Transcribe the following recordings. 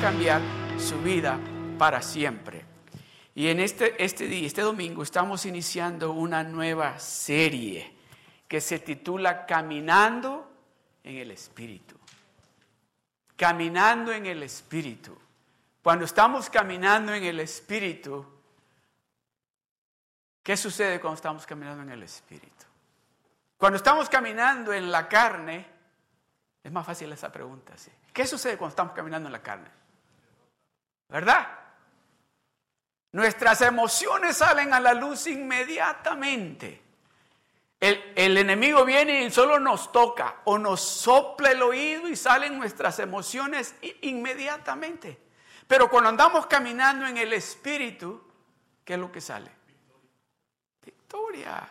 cambiar su vida para siempre. Y en este, este día, este domingo, estamos iniciando una nueva serie que se titula Caminando en el Espíritu. Caminando en el Espíritu. Cuando estamos caminando en el Espíritu, ¿qué sucede cuando estamos caminando en el Espíritu? Cuando estamos caminando en la carne, es más fácil esa pregunta. ¿sí? ¿Qué sucede cuando estamos caminando en la carne? ¿Verdad? Nuestras emociones salen a la luz inmediatamente. El, el, enemigo viene y solo nos toca o nos sopla el oído y salen nuestras emociones inmediatamente. Pero cuando andamos caminando en el Espíritu, ¿qué es lo que sale? Victoria.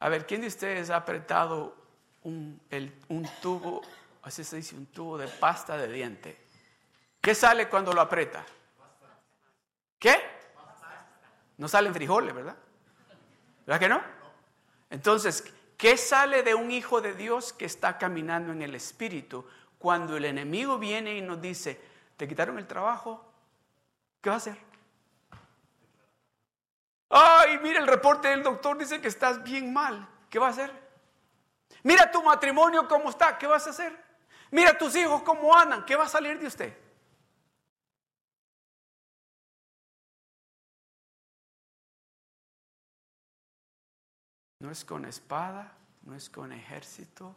A ver, ¿quién de ustedes ha apretado un, un tubo, así se dice, un tubo de pasta de diente? ¿Qué sale cuando lo aprieta? ¿Qué? No salen frijoles, ¿verdad? ¿Verdad que no? Entonces, ¿qué sale de un hijo de Dios que está caminando en el Espíritu cuando el enemigo viene y nos dice, te quitaron el trabajo? ¿Qué va a hacer? Ay, mira el reporte del doctor, dice que estás bien mal. ¿Qué va a hacer? Mira tu matrimonio cómo está, ¿qué vas a hacer? Mira tus hijos cómo andan, ¿qué va a salir de usted? No es con espada, no es con ejército,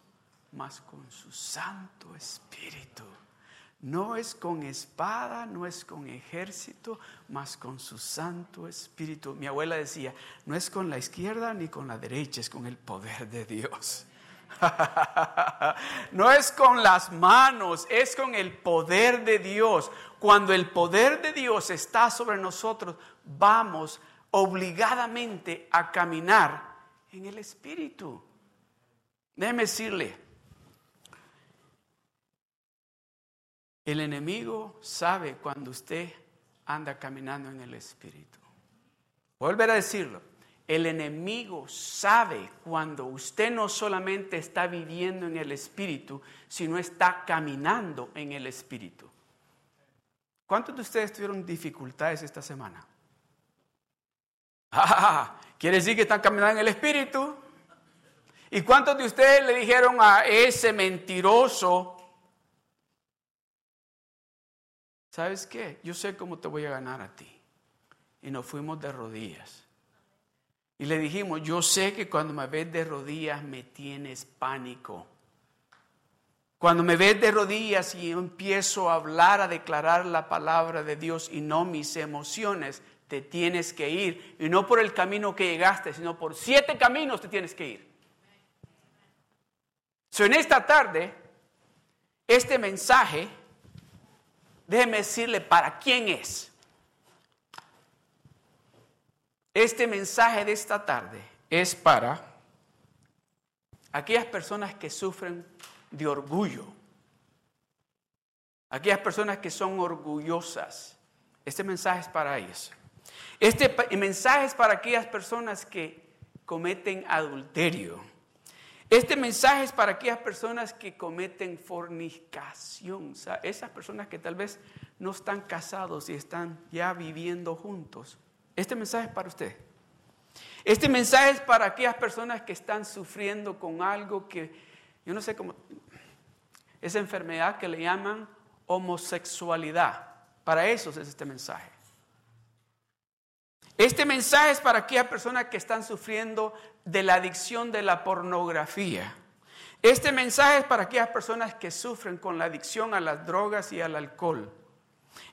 más con su Santo Espíritu. No es con espada, no es con ejército, más con su Santo Espíritu. Mi abuela decía, no es con la izquierda ni con la derecha, es con el poder de Dios. no es con las manos, es con el poder de Dios. Cuando el poder de Dios está sobre nosotros, vamos obligadamente a caminar en el Espíritu. Déjeme decirle, el enemigo sabe cuando usted anda caminando en el Espíritu. Volver a decirlo, el enemigo sabe cuando usted no solamente está viviendo en el Espíritu, sino está caminando en el Espíritu. ¿Cuántos de ustedes tuvieron dificultades esta semana? Ah, quiere decir que están caminando en el Espíritu. ¿Y cuántos de ustedes le dijeron a ese mentiroso, ¿sabes qué? Yo sé cómo te voy a ganar a ti. Y nos fuimos de rodillas. Y le dijimos, yo sé que cuando me ves de rodillas me tienes pánico. Cuando me ves de rodillas y empiezo a hablar, a declarar la palabra de Dios y no mis emociones, te tienes que ir. Y no por el camino que llegaste, sino por siete caminos te tienes que ir. So, en esta tarde, este mensaje, déjeme decirle para quién es. Este mensaje de esta tarde es para aquellas personas que sufren de orgullo, aquellas personas que son orgullosas. Este mensaje es para ellos. Este mensaje es para aquellas personas que cometen adulterio. Este mensaje es para aquellas personas que cometen fornicación. Esas personas que tal vez no están casados y están ya viviendo juntos. Este mensaje es para usted. Este mensaje es para aquellas personas que están sufriendo con algo que, yo no sé cómo, esa enfermedad que le llaman homosexualidad. Para eso es este mensaje. Este mensaje es para aquellas personas que están sufriendo de la adicción de la pornografía. Este mensaje es para aquellas personas que sufren con la adicción a las drogas y al alcohol.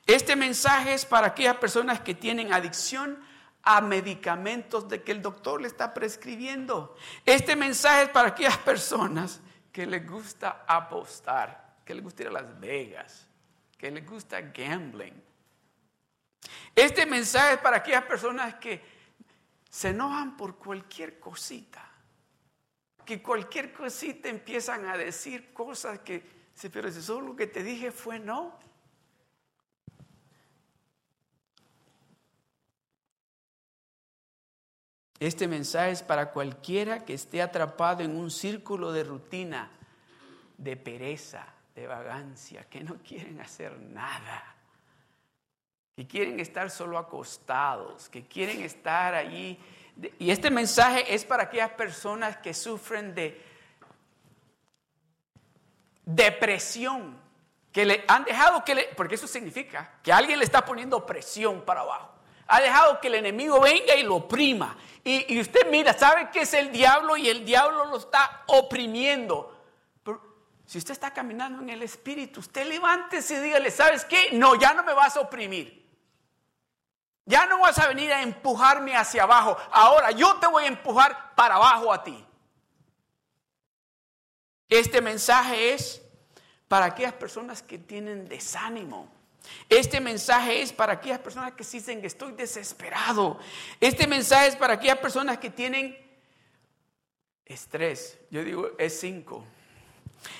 Este mensaje es para aquellas personas que tienen adicción a medicamentos de que el doctor le está prescribiendo. Este mensaje es para aquellas personas que les gusta apostar, que les gusta ir a Las Vegas, que les gusta gambling, este mensaje es para aquellas personas que se enojan por cualquier cosita. Que cualquier cosita empiezan a decir cosas que, pero si solo lo que te dije fue no. Este mensaje es para cualquiera que esté atrapado en un círculo de rutina, de pereza, de vagancia, que no quieren hacer nada, que quieren estar solo acostados, que quieren estar allí. Y este mensaje es para aquellas personas que sufren de depresión, que le han dejado que le, porque eso significa que alguien le está poniendo presión para abajo. Ha dejado que el enemigo venga y lo oprima. Y, y usted mira, sabe que es el diablo y el diablo lo está oprimiendo. Si usted está caminando en el Espíritu, usted levántese y dígale, ¿sabes qué? No, ya no me vas a oprimir. Ya no vas a venir a empujarme hacia abajo. Ahora yo te voy a empujar para abajo a ti. Este mensaje es para aquellas personas que tienen desánimo. Este mensaje es para aquellas personas que dicen que estoy desesperado. Este mensaje es para aquellas personas que tienen estrés. Yo digo, es cinco.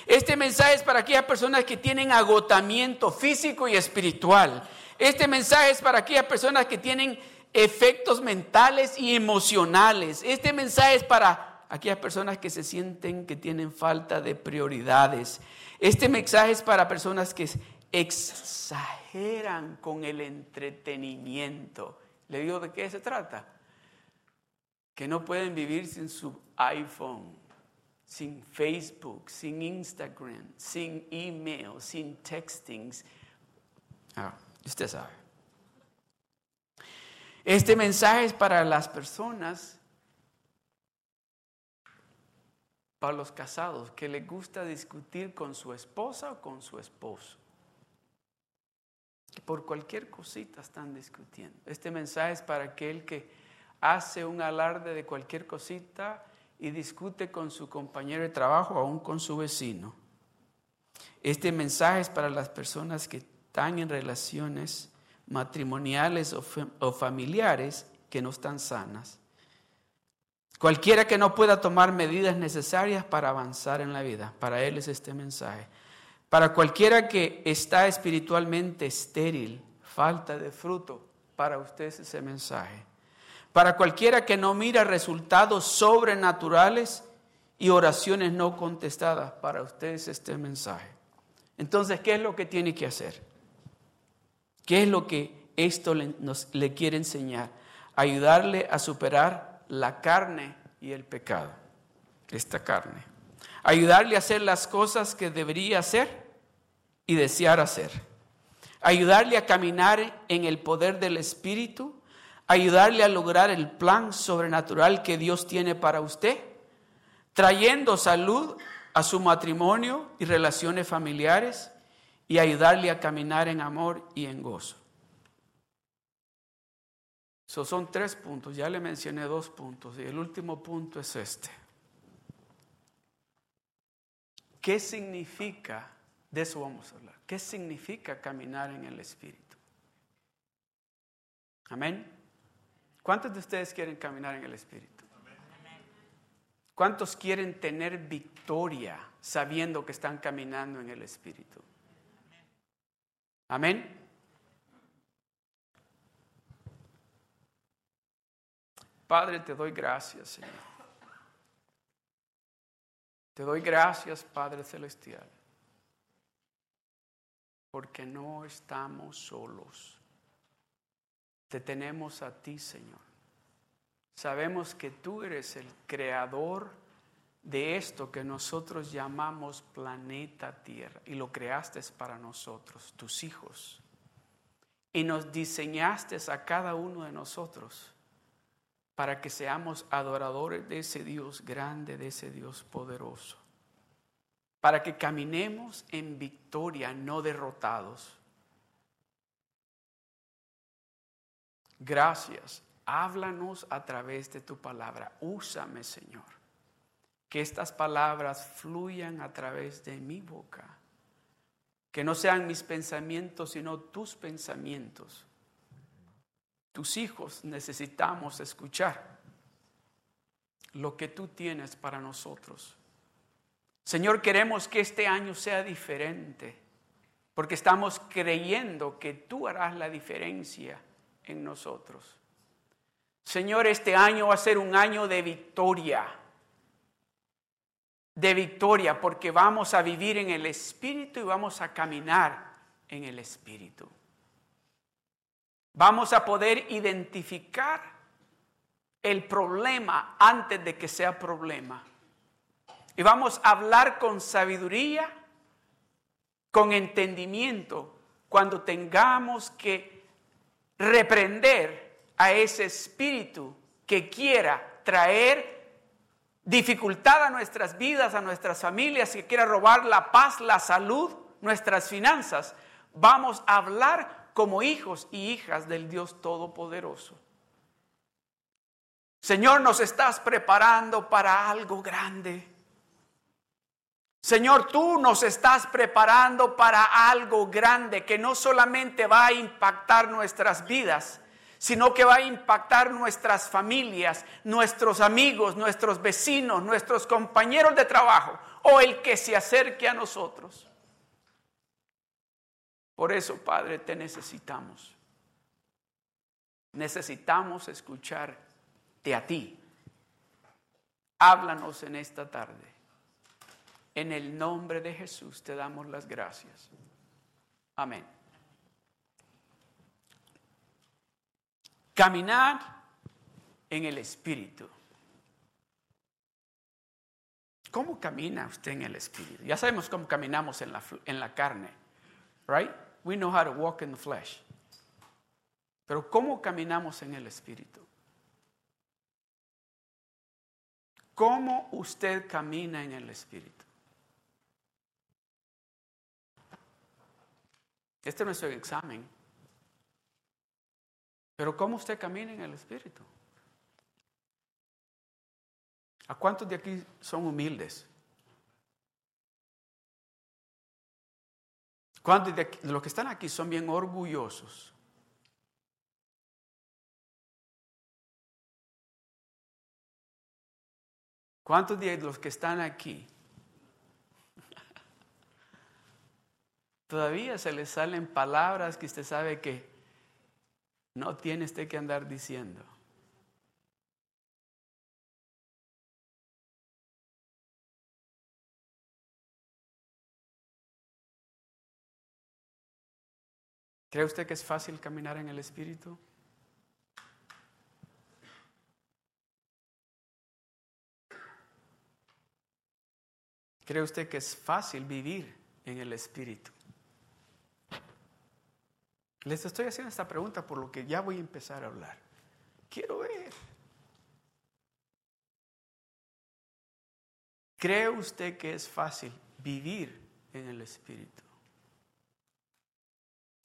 Este mensaje es para aquellas personas que tienen agotamiento físico y espiritual. Este mensaje es para aquellas personas que tienen efectos mentales y emocionales. Este mensaje es para aquellas personas que se sienten que tienen falta de prioridades. Este mensaje es para personas que exageran con el entretenimiento. ¿Le digo de qué se trata? Que no pueden vivir sin su iPhone sin Facebook, sin Instagram, sin email, sin textings. Ah, usted sabe. Este mensaje es para las personas, para los casados, que les gusta discutir con su esposa o con su esposo. Que por cualquier cosita están discutiendo. Este mensaje es para aquel que hace un alarde de cualquier cosita y discute con su compañero de trabajo, aún con su vecino. Este mensaje es para las personas que están en relaciones matrimoniales o, familiares que no están sanas. Cualquiera que no pueda tomar medidas necesarias para avanzar en la vida, para él es este mensaje. Para cualquiera que está espiritualmente estéril, falta de fruto, para usted es ese mensaje. Para cualquiera que no mira resultados sobrenaturales y oraciones no contestadas, para ustedes este mensaje. Entonces, ¿qué es lo que tiene que hacer? ¿Qué es lo que esto le, nos, le quiere enseñar? Ayudarle a superar la carne y el pecado. Esta carne. Ayudarle a hacer las cosas que debería hacer y desear hacer. Ayudarle a caminar en el poder del Espíritu ayudarle a lograr el plan sobrenatural que Dios tiene para usted, trayendo salud a su matrimonio y relaciones familiares y ayudarle a caminar en amor y en gozo. Esos son tres puntos, ya le mencioné dos puntos y el último punto es este. ¿Qué significa, de eso vamos a hablar, qué significa caminar en el Espíritu? Amén. ¿Cuántos de ustedes quieren caminar en el Espíritu? ¿Cuántos quieren tener victoria sabiendo que están caminando en el Espíritu? Amén. Padre, te doy gracias, Señor. Te doy gracias, Padre Celestial, porque no estamos solos. Te tenemos a ti, Señor. Sabemos que tú eres el creador de esto que nosotros llamamos planeta Tierra y lo creaste para nosotros, tus hijos. Y nos diseñaste a cada uno de nosotros para que seamos adoradores de ese Dios grande, de ese Dios poderoso. Para que caminemos en victoria, no derrotados Gracias. Háblanos a través de tu palabra. Úsame, Señor. Que estas palabras fluyan a través de mi boca. Que no sean mis pensamientos, sino tus pensamientos. Tus hijos necesitamos escuchar lo que tú tienes para nosotros. Señor, queremos que este año sea diferente, porque estamos creyendo que tú harás la diferencia en nosotros. Señor, este año va a ser un año de victoria, de victoria porque vamos a vivir en el Espíritu y vamos a caminar en el Espíritu. Vamos a poder identificar el problema antes de que sea problema. Y vamos a hablar con sabiduría, con entendimiento, cuando tengamos que reprender a ese espíritu que quiera traer dificultad a nuestras vidas, a nuestras familias, que quiera robar la paz, la salud, nuestras finanzas. Vamos a hablar como hijos y hijas del Dios Todopoderoso. Señor, nos estás preparando para algo grande. Señor, tú nos estás preparando para algo grande que no solamente va a impactar nuestras vidas, sino que va a impactar nuestras familias, nuestros amigos, nuestros vecinos, nuestros compañeros de trabajo o el que se acerque a nosotros. Por eso, Padre, te necesitamos. Necesitamos escucharte a ti. Háblanos en esta tarde. En el nombre de Jesús te damos las gracias. Amén. Caminar en el Espíritu. ¿Cómo camina usted en el Espíritu? Ya sabemos cómo caminamos en la, en la carne, right? we know how to walk in the flesh. Pero ¿cómo caminamos en el Espíritu? ¿Cómo usted camina en el Espíritu? Este no es un examen. Pero ¿cómo usted camina en el Espíritu? ¿A cuántos de aquí son humildes? ¿Cuántos de, los que están aquí son bien orgullosos? ¿Cuántos de los que están aquí todavía se les salen palabras que usted sabe que no tiene usted que andar diciendo? ¿Cree usted que es fácil caminar en el Espíritu? ¿Cree usted que es fácil vivir en el Espíritu? Les estoy haciendo esta pregunta por lo que ya voy a empezar a hablar. Quiero ver. ¿Cree usted que es fácil vivir en el Espíritu?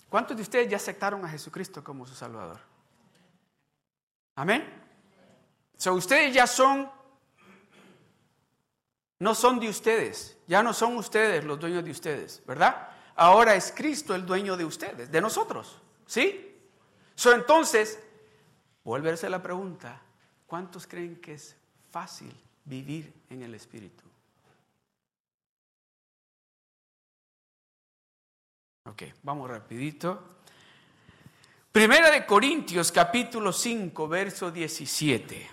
¿Cuántos de ustedes ya aceptaron a Jesucristo como su Salvador? Amén. So, ustedes ya son, no son de ustedes, ya no son ustedes los dueños de ustedes, ¿verdad? Ahora es Cristo el dueño de ustedes, de nosotros, ¿sí? Entonces, vuelve a la pregunta, ¿cuántos creen que es fácil vivir en el Espíritu? Ok, vamos rapidito. Primera de Corintios capítulo 5, verso 17.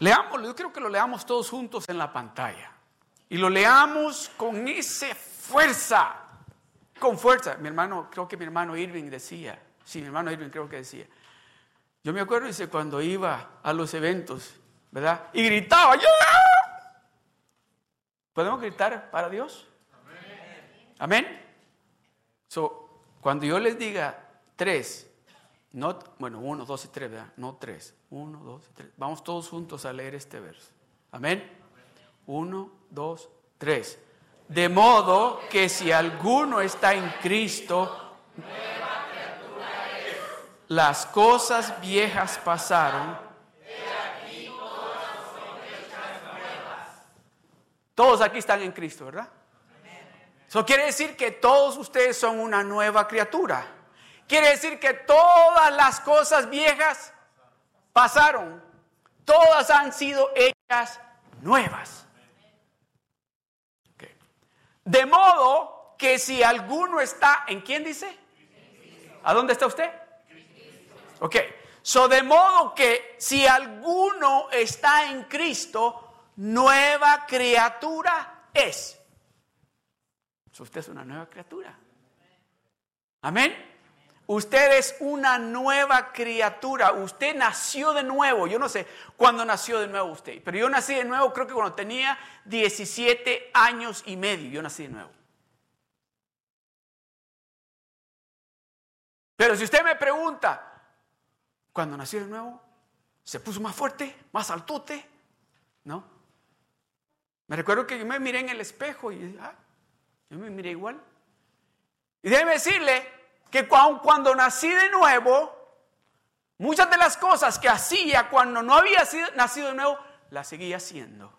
Leámoslo, yo creo que lo leamos todos juntos en la pantalla. Y lo leamos con esa fuerza, con fuerza. Mi hermano, creo que mi hermano Irving decía, sí, mi hermano Irving creo que decía. Yo me acuerdo, dice, cuando iba a los eventos, ¿verdad? Y gritaba, ¡yo! ¿Podemos gritar para Dios? Amén. ¿Amén? So, cuando yo les diga tres, no, bueno, uno, dos y tres, ¿verdad? No tres. Uno, dos y tres. Vamos todos juntos a leer este verso. Amén. Uno, dos, tres. De modo que si alguno está en Cristo, las cosas viejas pasaron. Todos aquí están en Cristo, ¿verdad? Eso quiere decir que todos ustedes son una nueva criatura. Quiere decir que todas las cosas viejas pasaron. Todas han sido hechas nuevas. De modo que si alguno está, ¿en quién dice? ¿A dónde está usted? Ok. So de modo que si alguno está en Cristo, nueva criatura es. Usted es una nueva criatura. Amén. Usted es una nueva criatura. Usted nació de nuevo. Yo no sé cuándo nació de nuevo usted, pero yo nací de nuevo creo que cuando tenía 17 años y medio. Yo nací de nuevo. Pero si usted me pregunta, ¿cuándo nació de nuevo? ¿Se puso más fuerte? ¿Más altote? ¿No? Me recuerdo que yo me miré en el espejo y ah, yo me miré igual. Y déjeme decirle que cuando nací de nuevo, muchas de las cosas que hacía cuando no había nacido de nuevo, las seguía haciendo.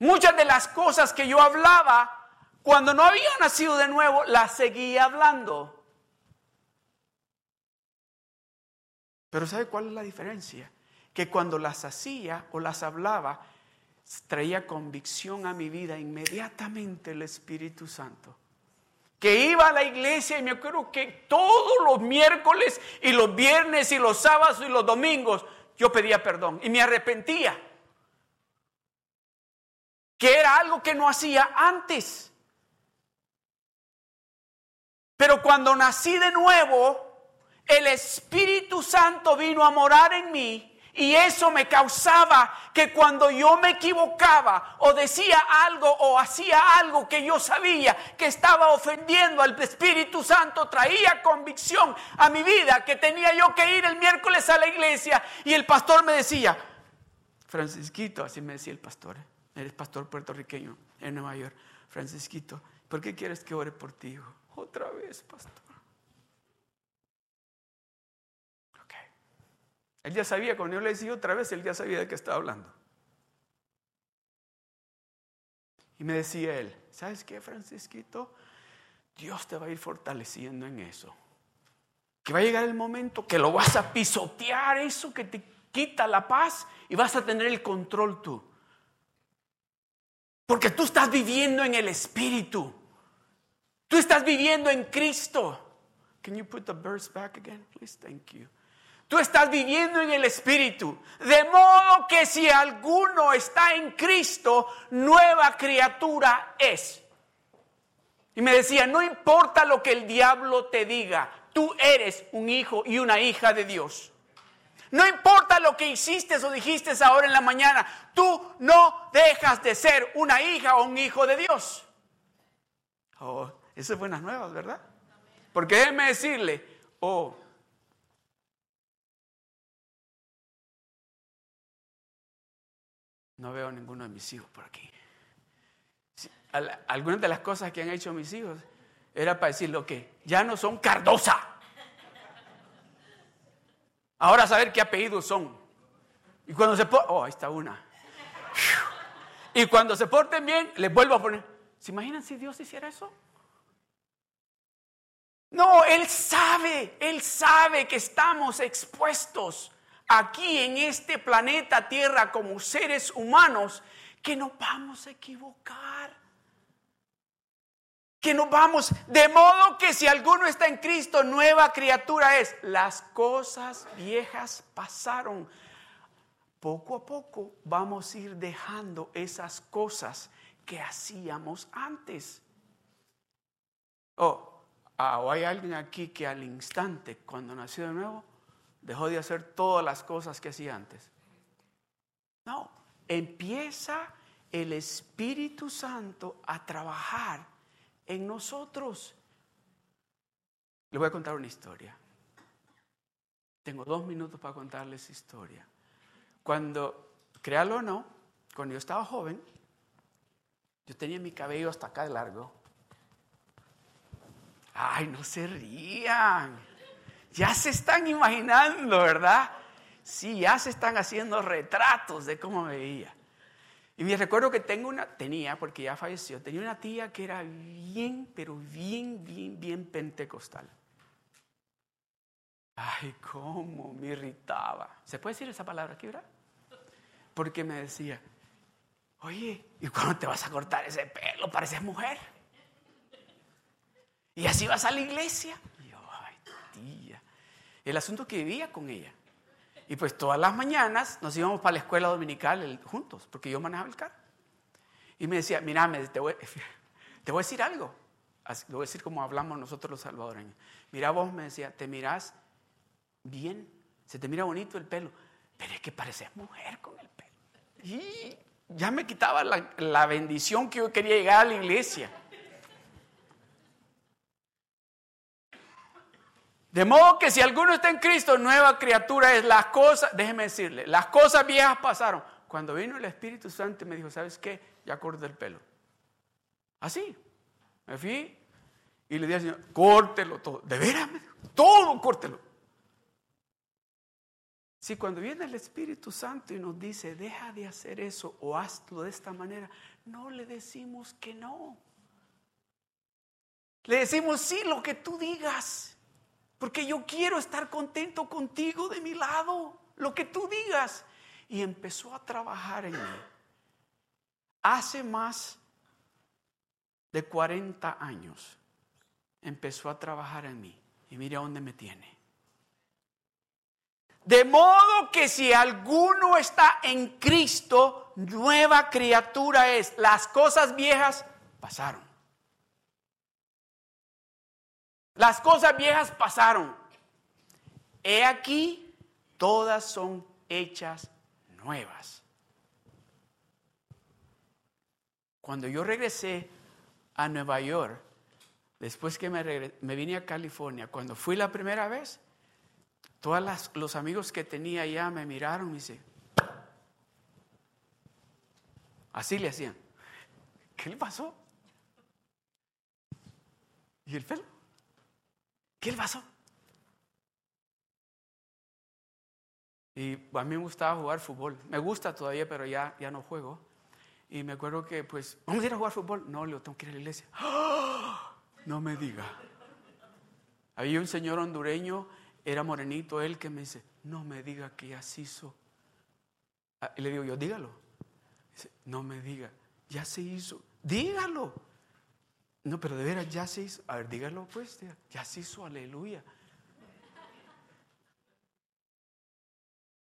Muchas de las cosas que yo hablaba cuando no había nacido de nuevo, las seguía hablando. Pero ¿sabe cuál es la diferencia? Que cuando las hacía o las hablaba, traía convicción a mi vida inmediatamente el Espíritu Santo que iba a la iglesia y me acuerdo que todos los miércoles y los viernes y los sábados y los domingos yo pedía perdón y me arrepentía. Que era algo que no hacía antes. Pero cuando nací de nuevo, el Espíritu Santo vino a morar en mí y eso me causaba que cuando yo me equivocaba o decía algo o hacía algo que yo sabía que estaba ofendiendo al Espíritu Santo, traía convicción a mi vida que tenía yo que ir el miércoles a la iglesia y el pastor me decía, Francisquito, así me decía el pastor, eres pastor puertorriqueño en Nueva York, Francisquito, ¿por qué quieres que ore por ti? Otra vez, pastor. Él ya sabía, cuando yo le decía otra vez, él ya sabía de qué estaba hablando. Y me decía él, ¿sabes qué, Francisquito? Dios te va a ir fortaleciendo en eso. Que va a llegar el momento que lo vas a pisotear, eso que te quita la paz y vas a tener el control tú. Porque tú estás viviendo en el Espíritu. Tú estás viviendo en Cristo. Can you put the verse back again, please? Thank you. Tú estás viviendo en el Espíritu. De modo que si alguno está en Cristo, nueva criatura es. Y me decía, no importa lo que el diablo te diga, tú eres un hijo y una hija de Dios. No importa lo que hiciste o dijiste ahora en la mañana, tú no dejas de ser una hija o un hijo de Dios. Oh, esas buenas nuevas, ¿verdad? Porque déjeme decirle, oh, No veo ninguno de mis hijos por aquí. Algunas de las cosas que han hecho mis hijos era para decir lo que ya no son Cardosa. Ahora saber qué apellidos son. Y cuando se oh, ahí está una. Y cuando se porten bien, les vuelvo a poner. ¿Se imaginan si Dios hiciera eso? No, Él sabe, Él sabe que estamos expuestos aquí en este planeta Tierra como seres humanos que nos vamos a equivocar. Que nos vamos, de modo que si alguno está en Cristo, nueva criatura es. Las cosas viejas pasaron. Poco a poco vamos a ir dejando esas cosas que hacíamos antes. Oh, ah, o hay alguien aquí que al instante, cuando nació de nuevo, dejó de hacer todas las cosas que hacía antes. No, empieza el Espíritu Santo a trabajar en nosotros. Le voy a contar una historia. Tengo dos minutos para contarles historia. Cuando, créalo o no, cuando yo estaba joven, yo tenía mi cabello hasta acá de largo. Ay, no se rían. Ya se están imaginando, ¿verdad? Sí, ya se están haciendo retratos de cómo me veía. Y me recuerdo que tengo una, tenía, porque ya falleció, tenía una tía que era bien, pero bien, bien, bien pentecostal. Ay, cómo me irritaba. ¿Se puede decir esa palabra aquí, verdad? Porque me decía, oye, ¿y cuándo te vas a cortar ese pelo? Pareces mujer. Y así vas a la iglesia. El asunto que vivía con ella. Y pues todas las mañanas nos íbamos para la escuela dominical juntos, porque yo manejaba el carro. Y me decía, mira, te voy, te voy a decir algo. Lo voy a decir como hablamos nosotros los salvadoreños. Mira vos, me decía, te mirás bien, se te mira bonito el pelo, pero es que pareces mujer con el pelo. Y ya me quitaba la, la bendición que yo quería llegar a la iglesia. De modo que si alguno está en Cristo, nueva criatura es las cosas, déjeme decirle, las cosas viejas pasaron. Cuando vino el Espíritu Santo me dijo, ¿sabes qué? Ya corté el pelo. Así. Me fui y le dije al Señor, córtelo todo. ¿De veras? Todo córtelo. Si cuando viene el Espíritu Santo y nos dice, deja de hacer eso o hazlo de esta manera, no le decimos que no. Le decimos, sí, lo que tú digas. Porque yo quiero estar contento contigo de mi lado, lo que tú digas. Y empezó a trabajar en mí. Hace más de 40 años empezó a trabajar en mí. Y mire a dónde me tiene. De modo que si alguno está en Cristo, nueva criatura es. Las cosas viejas pasaron. Las cosas viejas pasaron. He aquí, todas son hechas nuevas. Cuando yo regresé a Nueva York, después que me, vine a California, cuando fui la primera vez, todos los amigos que tenía allá me miraron y me dice, así le hacían. ¿Qué le pasó? ¿Y el pelo? ¿Qué le pasó? Y a mí me gustaba jugar fútbol. Me gusta todavía, pero ya, ya no juego. Y me acuerdo que, pues, vamos a ir a jugar fútbol. No, le tengo que ir a la iglesia. ¡Ah! No me diga. Había un señor hondureño, era morenito él, que me dice, no me diga que ya se hizo. Ah, y le digo yo, dígalo. Dice, no me diga, ya se hizo. Dígalo. No, pero de veras ya se hizo. A ver, dígalo pues, ya se hizo, aleluya.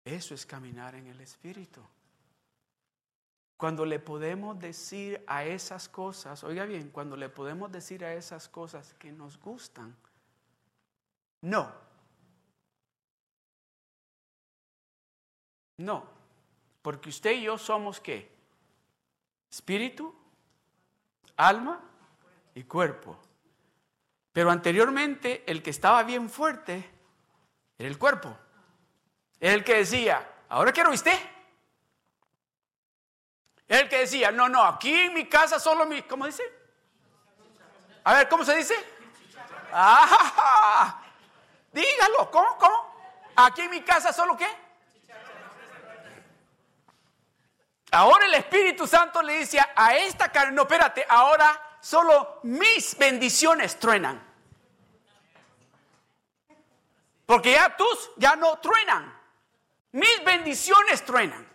Eso es caminar en el Espíritu. Cuando le podemos decir a esas cosas, oiga bien, cuando le podemos decir a esas cosas que nos gustan, no. No, porque usted y yo somos qué? Espíritu, alma y cuerpo. Pero anteriormente el que estaba bien fuerte era el cuerpo. Era el que decía, ahora quiero. Era el que decía, no, no, aquí en mi casa solo mi, ¿cómo dice? A ver, ¿cómo se dice? Dígalo, ¿cómo, cómo? Aquí en mi casa solo qué? Ahora el Espíritu Santo le dice a esta carne, no, espérate, ahora solo mis bendiciones truenan. Porque ya tus ya no truenan. Mis bendiciones truenan.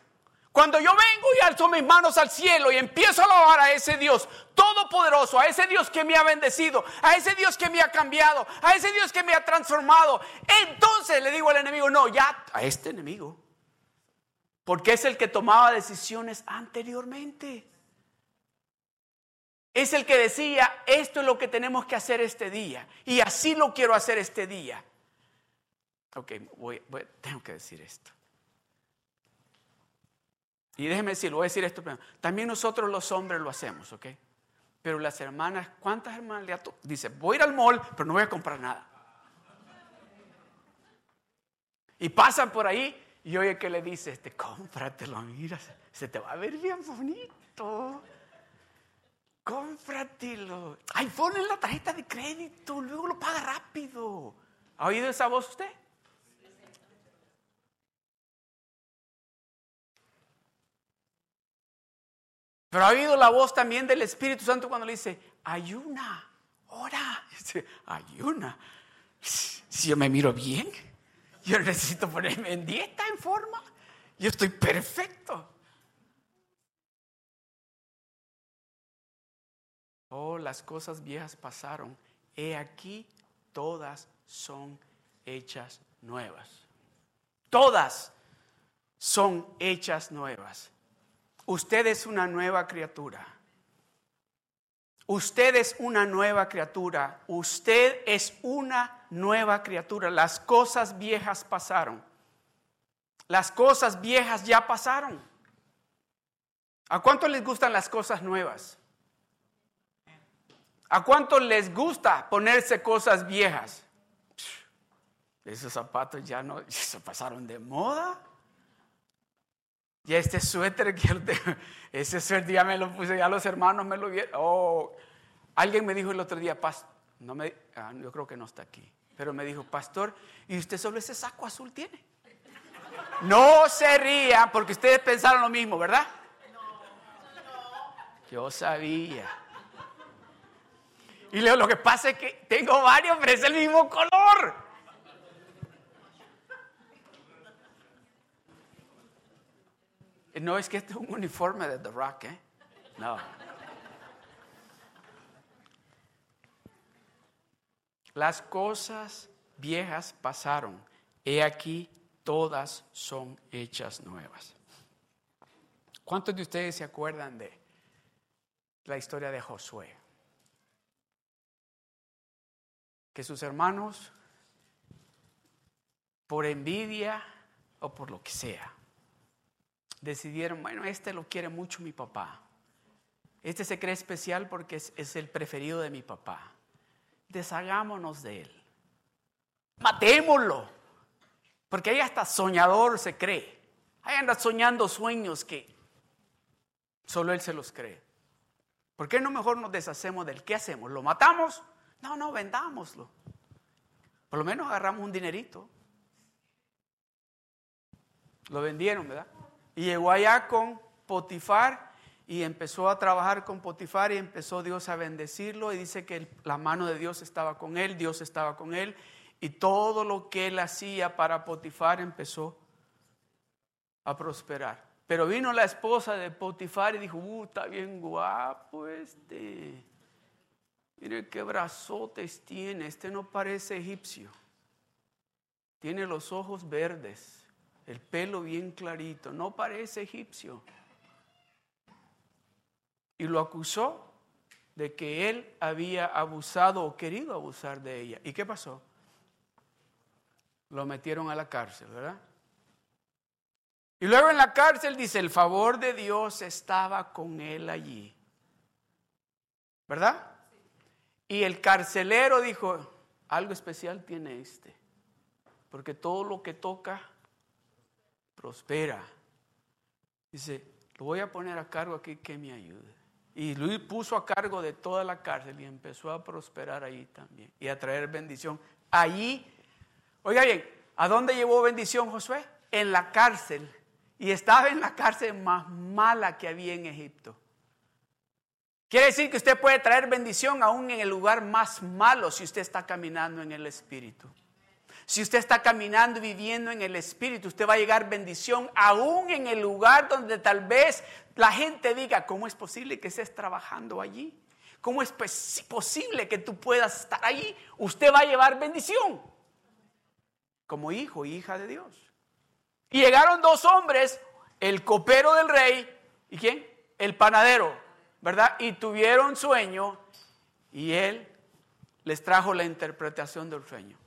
Cuando yo vengo y alzo mis manos al cielo y empiezo a alabar a ese Dios todopoderoso, a ese Dios que me ha bendecido, a ese Dios que me ha cambiado, a ese Dios que me ha transformado, entonces le digo al enemigo, no, ya a este enemigo, porque es el que tomaba decisiones anteriormente. Es el que decía, esto es lo que tenemos que hacer este día. Y así lo quiero hacer este día. Ok, tengo que decir esto. Y déjeme decir, voy a decir esto primero. También nosotros los hombres lo hacemos, ¿ok? Pero las hermanas, ¿cuántas hermanas le Dice, voy a ir al mall, pero no voy a comprar nada. Y pasan por ahí y oye que le dice, este, cómpratelo, mira, se te va a ver bien bonito. Cómpratelo. Ay, ponle la tarjeta de crédito, luego lo paga rápido. ¿Ha oído esa voz usted? Pero ha oído la voz también del Espíritu Santo cuando le dice, ayuna, ora. Dice, ayuna. Si yo me miro bien, yo necesito ponerme en dieta, en forma. Yo estoy perfecto. Oh, las cosas viejas pasaron. He aquí, todas son hechas nuevas. Todas. son hechas nuevas. Usted es una nueva criatura. Usted es una nueva criatura. Usted es una nueva criatura. Las cosas viejas pasaron. Las cosas viejas ya pasaron. ¿A cuánto les gustan las cosas nuevas? ¿A cuánto les gusta ponerse cosas viejas? Esos zapatos ya no se pasaron de moda. Y este suéter que yo tengo, ese suéter ya me lo puse, ya los hermanos me lo vieron. Oh, alguien me dijo el otro día, pastor, no me, ah, yo creo que no está aquí, pero me dijo, pastor, ¿y usted solo ese saco azul tiene? No se ría porque ustedes pensaron lo mismo, ¿verdad? Yo sabía. Y lo que pasa es que tengo varios, pero es el mismo color. No es que este es un uniforme de The Rock, ¿eh? No. Las cosas viejas pasaron. He aquí, todas son hechas nuevas. ¿Cuántos de ustedes se acuerdan de la historia de Josué? Que sus hermanos, por envidia o por lo que sea, decidieron, bueno, este lo quiere mucho mi papá. Este se cree especial porque es, el preferido de mi papá. Deshagámonos de él. Matémoslo. Porque ahí hasta soñador se cree. Ahí anda soñando sueños que solo él se los cree. ¿Por qué no mejor nos deshacemos del qué hacemos? ¿Lo matamos? No, no, vendámoslo. Por lo menos agarramos un dinerito. Lo vendieron, ¿verdad? Y llegó allá con Potifar y empezó a trabajar con Potifar y empezó Dios a bendecirlo y dice que la mano de Dios estaba con él, Dios estaba con él y todo lo que él hacía para Potifar empezó a prosperar. Pero vino la esposa de Potifar y dijo, uh, está bien guapo este. Mire qué brazotes tiene, este no parece egipcio. Tiene los ojos verdes el pelo bien clarito, no parece egipcio. Y lo acusó de que él había abusado o querido abusar de ella. ¿Y qué pasó? Lo metieron a la cárcel, ¿verdad? Y luego en la cárcel dice, el favor de Dios estaba con él allí. ¿Verdad? Y el carcelero dijo, algo especial tiene este, porque todo lo que toca prospera. Dice, lo voy a poner a cargo aquí que me ayude. Y Luis puso a cargo de toda la cárcel y empezó a prosperar ahí también y a traer bendición. Allí, oiga bien, ¿a dónde llevó bendición Josué? En la cárcel. Y estaba en la cárcel más mala que había en Egipto. Quiere decir que usted puede traer bendición aún en el lugar más malo si usted está caminando en el Espíritu. Si usted está caminando y viviendo en el Espíritu, usted va a llegar bendición aún en el lugar donde tal vez la gente diga, ¿cómo es posible que estés trabajando allí? ¿Cómo es posible que tú puedas estar allí? Usted va a llevar bendición como hijo y hija de Dios. Y llegaron dos hombres, el copero del rey y quién? El panadero, ¿verdad? Y tuvieron sueño y él les trajo la interpretación del sueño.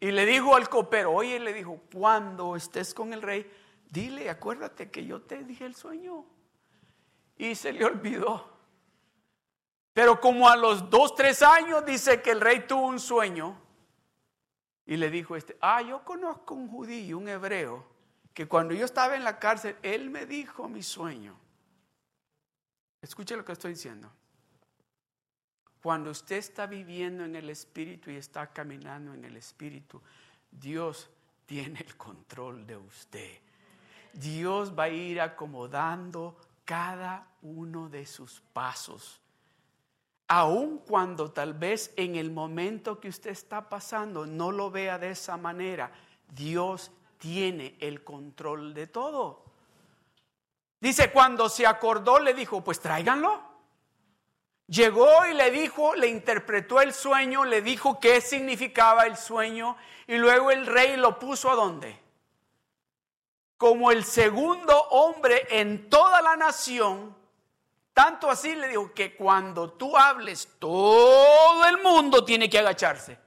Y le dijo al copero, oye, le dijo, cuando estés con el rey, dile, acuérdate que yo te dije el sueño. Y se le olvidó. Pero como a los dos, tres años dice que el rey tuvo un sueño. Y le dijo este, ah, yo conozco un judío, un hebreo, que cuando yo estaba en la cárcel, él me dijo mi sueño. Escuche lo que estoy diciendo. Cuando usted está viviendo en el Espíritu y está caminando en el Espíritu, Dios tiene el control de usted. Dios va a ir acomodando cada uno de sus pasos. Aun cuando tal vez en el momento que usted está pasando no lo vea de esa manera, Dios tiene el control de todo. Dice, cuando se acordó, le dijo, pues tráiganlo. Llegó y le dijo, le interpretó el sueño, le dijo qué significaba el sueño y luego el rey lo puso a dónde? como el segundo hombre en toda la nación. Tanto así le digo que cuando tú hables, todo el mundo tiene que agacharse.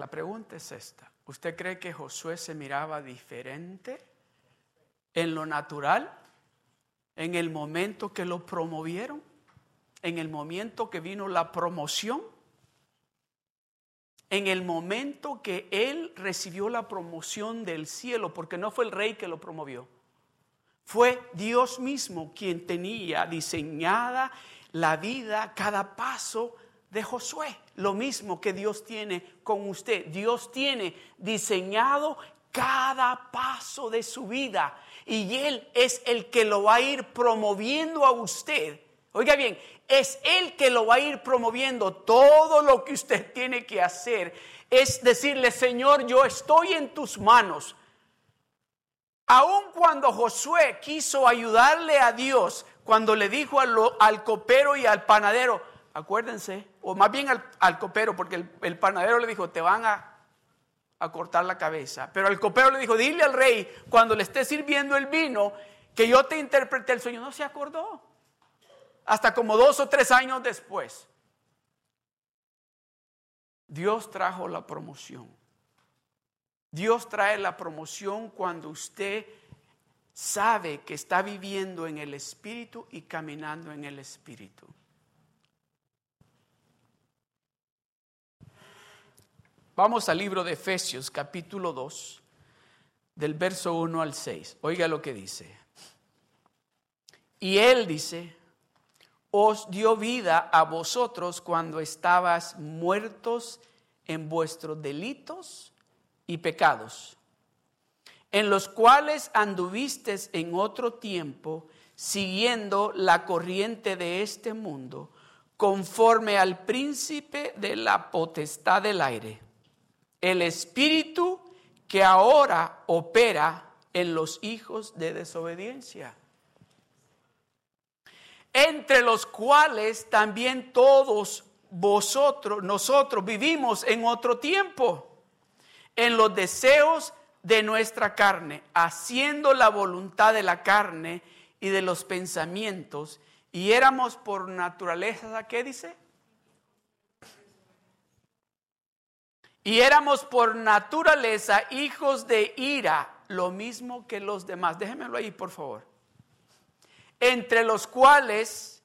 La pregunta es esta. ¿Usted cree que Josué se miraba diferente en lo natural? ¿En el momento que lo promovieron? ¿En el momento que vino la promoción? en el momento que él recibió la promoción del cielo, porque no fue el rey que lo promovió, fue Dios mismo quien tenía diseñada la vida, cada paso de Josué. Lo mismo que Dios tiene con usted. Dios tiene diseñado cada paso de su vida y Él es el que lo va a ir promoviendo a usted. Oiga bien, es Él que lo va a ir promoviendo. Todo lo que usted tiene que hacer es decirle, Señor, yo estoy en tus manos. Aun cuando Josué quiso ayudarle a Dios, cuando le dijo al, copero y al panadero, acuérdense, o más bien al, copero, porque el, panadero le dijo, te van a, a cortar la cabeza. Pero al copero le dijo, dile al rey, cuando le esté sirviendo el vino, que yo te interpreté el sueño. No se acordó hasta como dos o tres años después. Dios trajo la promoción. Dios trae la promoción cuando usted sabe que está viviendo en el Espíritu y caminando en el Espíritu. Vamos al libro de Efesios capítulo 2, del verso 1 al 6. Oiga lo que dice. Y él dice, os dio vida a vosotros cuando estabas muertos en vuestros delitos y pecados, en los cuales anduvistes en otro tiempo, siguiendo la corriente de este mundo, conforme al príncipe de la potestad del aire, el espíritu que ahora opera en los hijos de desobediencia entre los cuales también todos vosotros, nosotros vivimos en otro tiempo, en los deseos de nuestra carne, haciendo la voluntad de la carne y de los pensamientos, y éramos por naturaleza, ¿qué dice? Y éramos por naturaleza hijos de ira, lo mismo que los demás. Déjenmelo ahí, por favor entre los cuales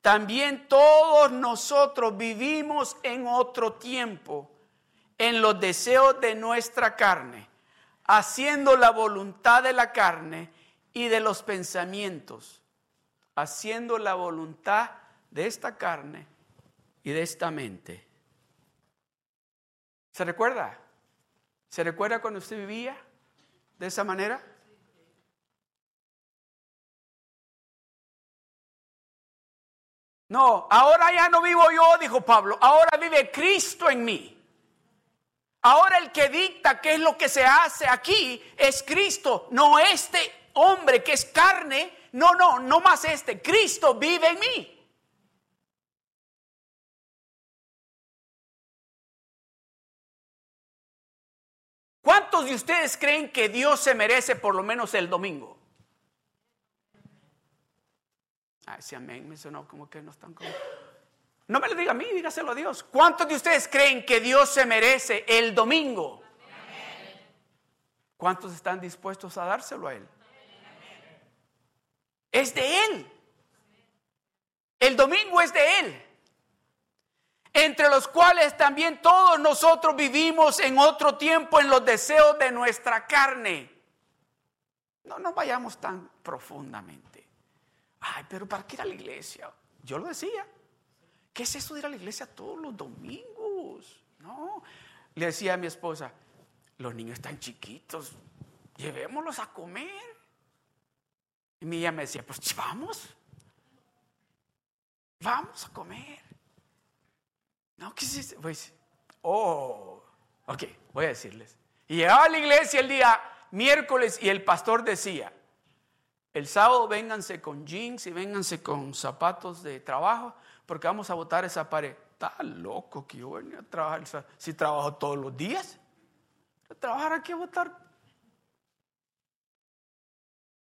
también todos nosotros vivimos en otro tiempo, en los deseos de nuestra carne, haciendo la voluntad de la carne y de los pensamientos, haciendo la voluntad de esta carne y de esta mente. ¿Se recuerda? ¿Se recuerda cuando usted vivía de esa manera? No, ahora ya no vivo yo, dijo Pablo, ahora vive Cristo en mí. Ahora el que dicta qué es lo que se hace aquí es Cristo, no este hombre que es carne, no, no, no más este, Cristo vive en mí. ¿Cuántos de ustedes creen que Dios se merece por lo menos el domingo? Ay, sí, amén, me sonó como que no están. No me lo diga a mí, dígaselo a Dios. ¿Cuántos de ustedes creen que Dios se merece el domingo? ¿Cuántos están dispuestos a dárselo a Él? Es de Él. El domingo es de Él. Entre los cuales también todos nosotros vivimos en otro tiempo en los deseos de nuestra carne. No nos vayamos tan profundamente. Ay, pero ¿para qué ir a la iglesia? Yo lo decía. ¿Qué es eso de ir a la iglesia todos los domingos? No. Le decía a mi esposa, los niños están chiquitos, llevémoslos a comer. Y mi hija me decía, pues vamos, vamos a comer. No, ¿qué es eso? Pues, oh, ok, voy a decirles. Y llegaba a la iglesia el día miércoles y el pastor decía, El sábado vénganse con jeans y vénganse con zapatos de trabajo porque vamos a botar esa pared. Está loco que yo venga a trabajar. Si trabajo todos los días, trabajar aquí a votar.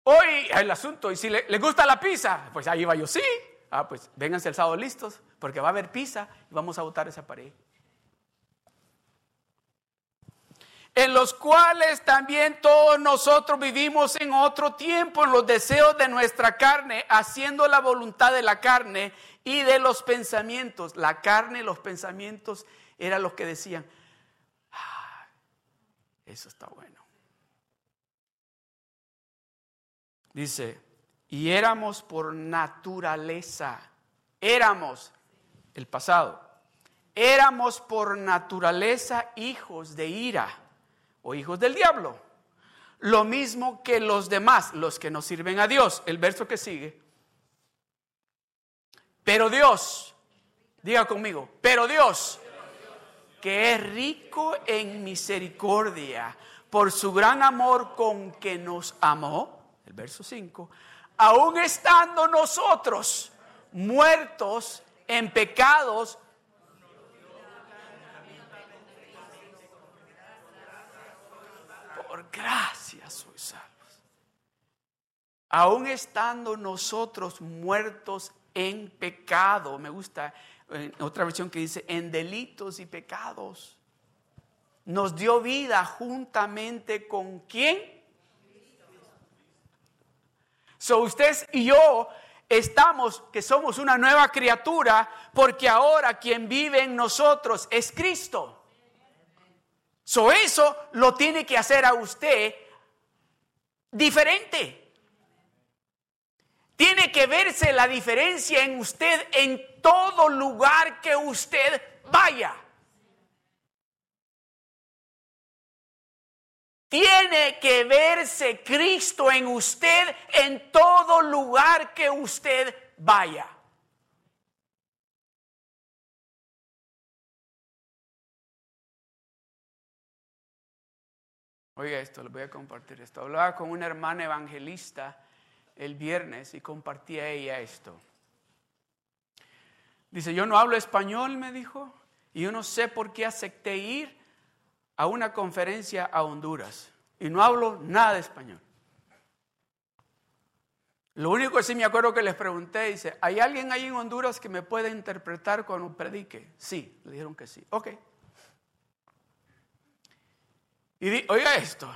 Hoy el asunto, y si le, gusta la pizza, pues ahí va yo, sí. Ah, pues vénganse el sábado listos, porque va a haber pizza y vamos a botar esa pared. en los cuales también todos nosotros vivimos en otro tiempo, en los deseos de nuestra carne, haciendo la voluntad de la carne y de los pensamientos. La carne, los pensamientos, eran los que decían, ah, eso está bueno. Dice, y éramos por naturaleza, éramos el pasado, éramos por naturaleza hijos de ira o hijos del diablo. Lo mismo que los demás, los que no sirven a Dios. El verso que sigue. Pero Dios, diga conmigo, pero Dios, que es rico en misericordia, por su gran amor con que nos amó, el verso 5, aún estando nosotros muertos en pecados, por gracia sois salvos. Aún estando nosotros muertos en pecado, me gusta en otra versión que dice en delitos y pecados, nos dio vida juntamente con quién? So usted y yo estamos, que somos una nueva criatura, porque ahora quien vive en nosotros es Cristo. So eso lo tiene que hacer a usted diferente. Tiene que verse la diferencia en usted en todo lugar que usted vaya. Tiene que verse Cristo en usted en todo lugar que usted vaya. Oiga esto, les voy a compartir esto. Hablaba con una hermana evangelista el viernes y compartía ella esto. Dice, yo no hablo español, me dijo, y yo no sé por qué acepté ir a una conferencia a Honduras. Y no hablo nada de español. Lo único que sí me acuerdo que les pregunté, dice, ¿hay alguien ahí en Honduras que me pueda interpretar cuando predique? Sí, le dijeron que sí. Ok. Y oiga esto,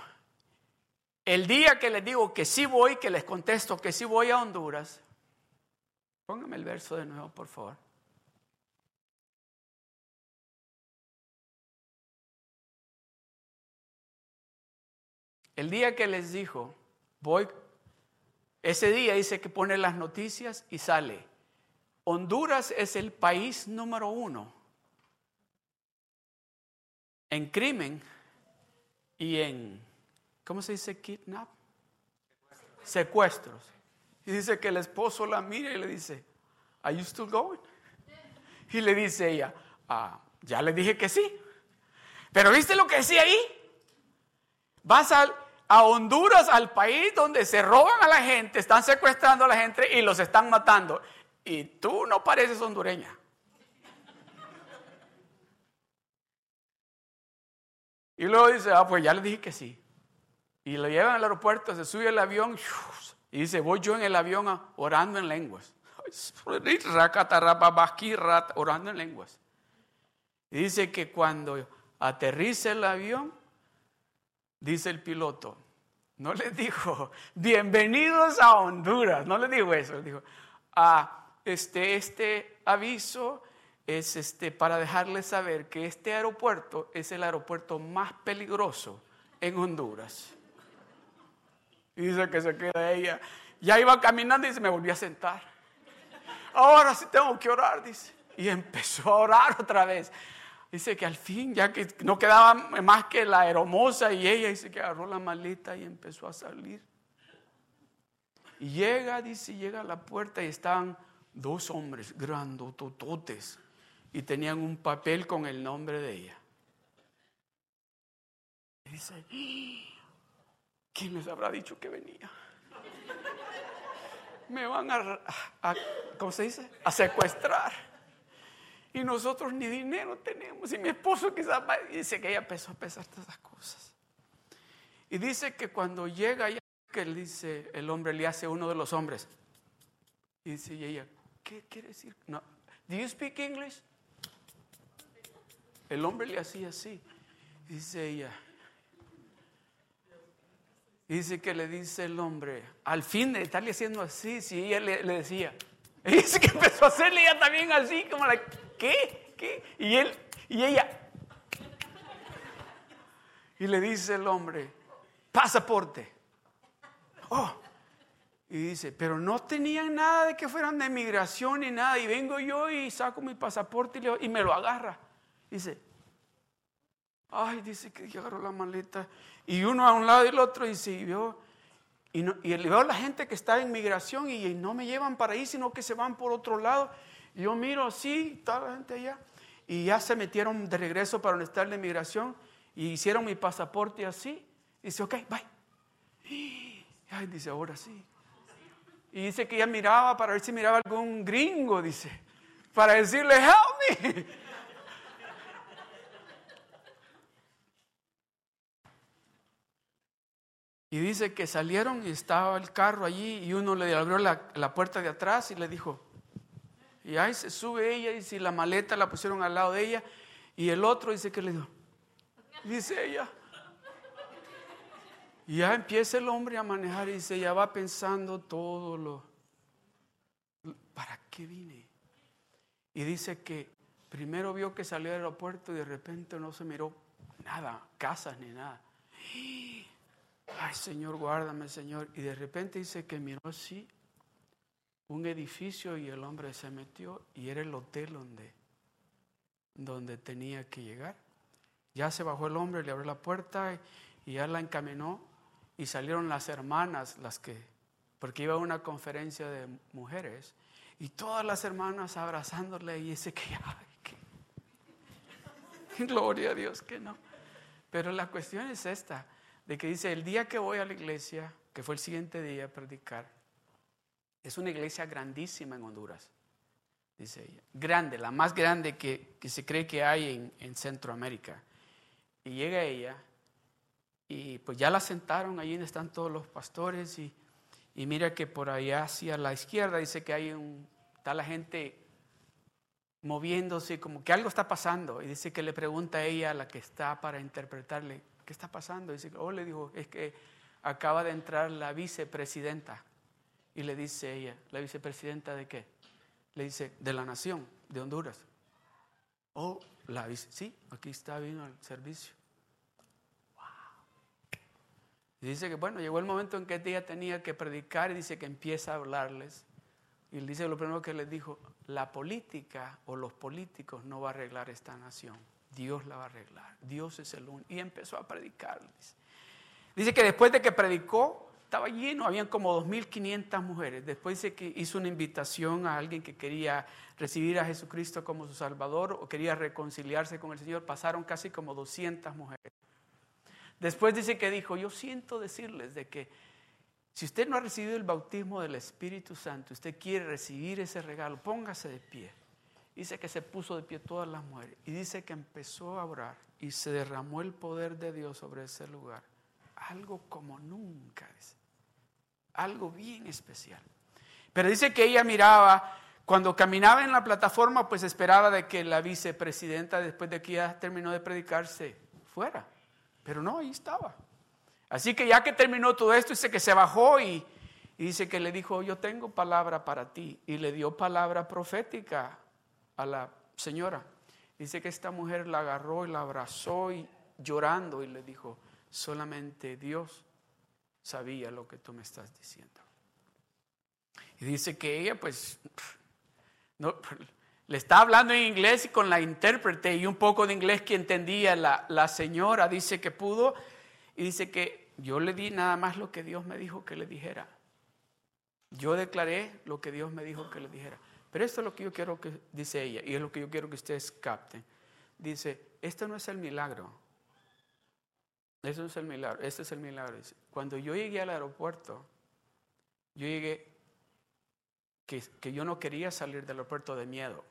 el día que les digo que sí voy, que les contesto que sí voy a Honduras, póngame el verso de nuevo, por favor. El día que les dijo, voy, ese día dice que pone las noticias y sale. Honduras es el país número uno en crimen y en, ¿cómo se dice kidnap? Secuestros. Y dice que el esposo la mira y le dice, ¿Are you still going? Y le dice ella, ah, ya le dije que sí. Pero ¿viste lo que decía ahí? Vas a, a Honduras, al país donde se roban a la gente, están secuestrando a la gente y los están matando. Y tú no pareces hondureña. Y luego dice, ah, pues ya le dije que sí. Y lo llevan al aeropuerto, se sube al avión y dice, voy yo en el avión orando en lenguas. Orando en lenguas. Y dice que cuando aterriza el avión, dice el piloto, no le dijo, bienvenidos a Honduras, no le dijo eso, le dijo, ah, este, este aviso es este, para dejarles saber que este aeropuerto es el aeropuerto más peligroso en Honduras. Y dice que se queda ella. Ya iba caminando y se me volvió a sentar. Ahora sí tengo que orar, dice. Y empezó a orar otra vez. Dice que al fin, ya que no quedaba más que la hermosa y ella, dice que agarró la maleta y empezó a salir. Y llega, dice, llega a la puerta y están dos hombres grandotototes y tenían un papel con el nombre de ella. Y dice, ¿quién les habrá dicho que venía? me van a, a ¿cómo se dice? A secuestrar. Y nosotros ni dinero tenemos. Y mi esposo quizás dice que ella empezó a pensar todas esas cosas. Y dice que cuando llega allá, que él dice, el hombre le hace uno de los hombres. Y dice ella, ¿qué quiere decir? No. ¿Do you speak English? El hombre le hacía así. Dice ella. Dice que le dice el hombre, al fin de estarle haciendo así, si ella le, decía. Y dice que empezó a hacerle ella también así, como la, ¿qué? ¿Qué? Y él, y ella. Y le dice el hombre, pasaporte. Oh. Y dice, pero no tenían nada de que fueran de migración ni nada. Y vengo yo y saco mi pasaporte y, me lo agarra. Dice, ay, dice que agarró la maleta. Y uno a un lado y el otro dice, y vio, y, no, y veo la gente que está en migración y, no me llevan para ahí, sino que se van por otro lado. Y yo miro así, toda la gente allá. Y ya se metieron de regreso para donde está la migración y hicieron mi pasaporte así. Y dice, ok, bye. Ay, dice, ahora sí. Y dice que ella miraba para ver si miraba algún gringo, dice, para decirle, help me. Y dice que salieron y estaba el carro allí y uno le abrió la, puerta de atrás y le dijo, y ahí se sube ella y si la maleta la pusieron al lado de ella y el otro dice que le dijo, dice ella. Y ya empieza el hombre a manejar y dice, ya va pensando todo lo, ¿para qué vine? Y dice que primero vio que salió del aeropuerto y de repente no se miró nada, casas ni nada. Ay, Señor, guárdame, Señor. Y de repente dice que miró así un edificio y el hombre se metió y era el hotel donde, donde tenía que llegar. Ya se bajó el hombre, le abrió la puerta y, ya la encaminó y salieron las hermanas, las que, porque iba a una conferencia de mujeres y todas las hermanas abrazándole y dice que, ay, gloria a Dios que no. Pero la cuestión es esta, de que dice, el día que voy a la iglesia, que fue el siguiente día a predicar, es una iglesia grandísima en Honduras, dice ella. Grande, la más grande que, se cree que hay en, Centroamérica. Y llega ella y pues ya la sentaron, allí están todos los pastores y, y mira que por allá hacia la izquierda dice que hay un, está la gente moviéndose, como que algo está pasando. Y dice que le pregunta a ella, la que está para interpretarle, ¿qué está pasando? Dice, oh, le dijo, es que acaba de entrar la vicepresidenta. Y le dice ella, ¿la vicepresidenta de qué? Le dice, de la nación, de Honduras. Oh, la vice, sí, aquí está, vino el servicio. Wow. Dice que, bueno, llegó el momento en que ella tenía que predicar y dice que empieza a hablarles. Y dice lo primero que les dijo, la política o los políticos no va a arreglar esta nación. Dios la va a arreglar. Dios es el único. Y empezó a predicarles. Dice que después de que predicó, estaba lleno, habían como 2.500 mujeres. Después dice que hizo una invitación a alguien que quería recibir a Jesucristo como su Salvador o quería reconciliarse con el Señor. Pasaron casi como 200 mujeres. Después dice que dijo, yo siento decirles de que si usted no ha recibido el bautismo del Espíritu Santo, usted quiere recibir ese regalo, póngase de pie. Dice que se puso de pie todas las mujeres y dice que empezó a orar y se derramó el poder de Dios sobre ese lugar. Algo como nunca, algo bien especial. Pero dice que ella miraba, cuando caminaba en la plataforma, pues esperaba de que la vicepresidenta, después de que ya terminó de predicarse, fuera. Pero no, ahí estaba. Así que ya que terminó todo esto, dice que se bajó y, y dice que le dijo, yo tengo palabra para ti. Y le dio palabra profética a la señora. Dice que esta mujer la agarró y la abrazó y llorando y le dijo, solamente Dios sabía lo que tú me estás diciendo. Y dice que ella pues no, le está hablando en inglés y con la intérprete y un poco de inglés que entendía la, la señora, dice que pudo y dice que yo le di nada más lo que Dios me dijo que le dijera. Yo declaré lo que Dios me dijo que le dijera. Pero esto es lo que yo quiero que, dice ella, y es lo que yo quiero que ustedes capten. Dice, esto no es el milagro. Esto no es el milagro, este es el milagro. Cuando yo llegué al aeropuerto, yo llegué que, que yo no quería salir del aeropuerto de miedo.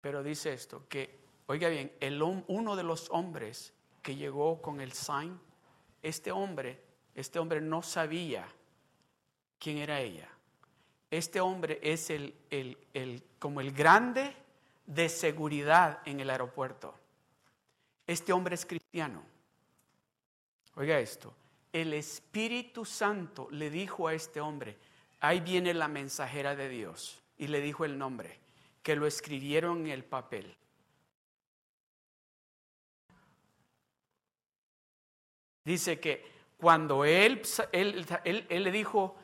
Pero dice esto, que, oiga bien, el, uno de los hombres que llegó con el sign, este hombre, este hombre no sabía quién era ella. Este hombre es el, el, el, como el grande de seguridad en el aeropuerto. Este hombre es. Oiga esto, el Espíritu Santo le dijo a este hombre, ahí viene la mensajera de Dios, y le dijo el nombre, que lo escribieron en el papel. Dice que cuando él, él, él, le dijo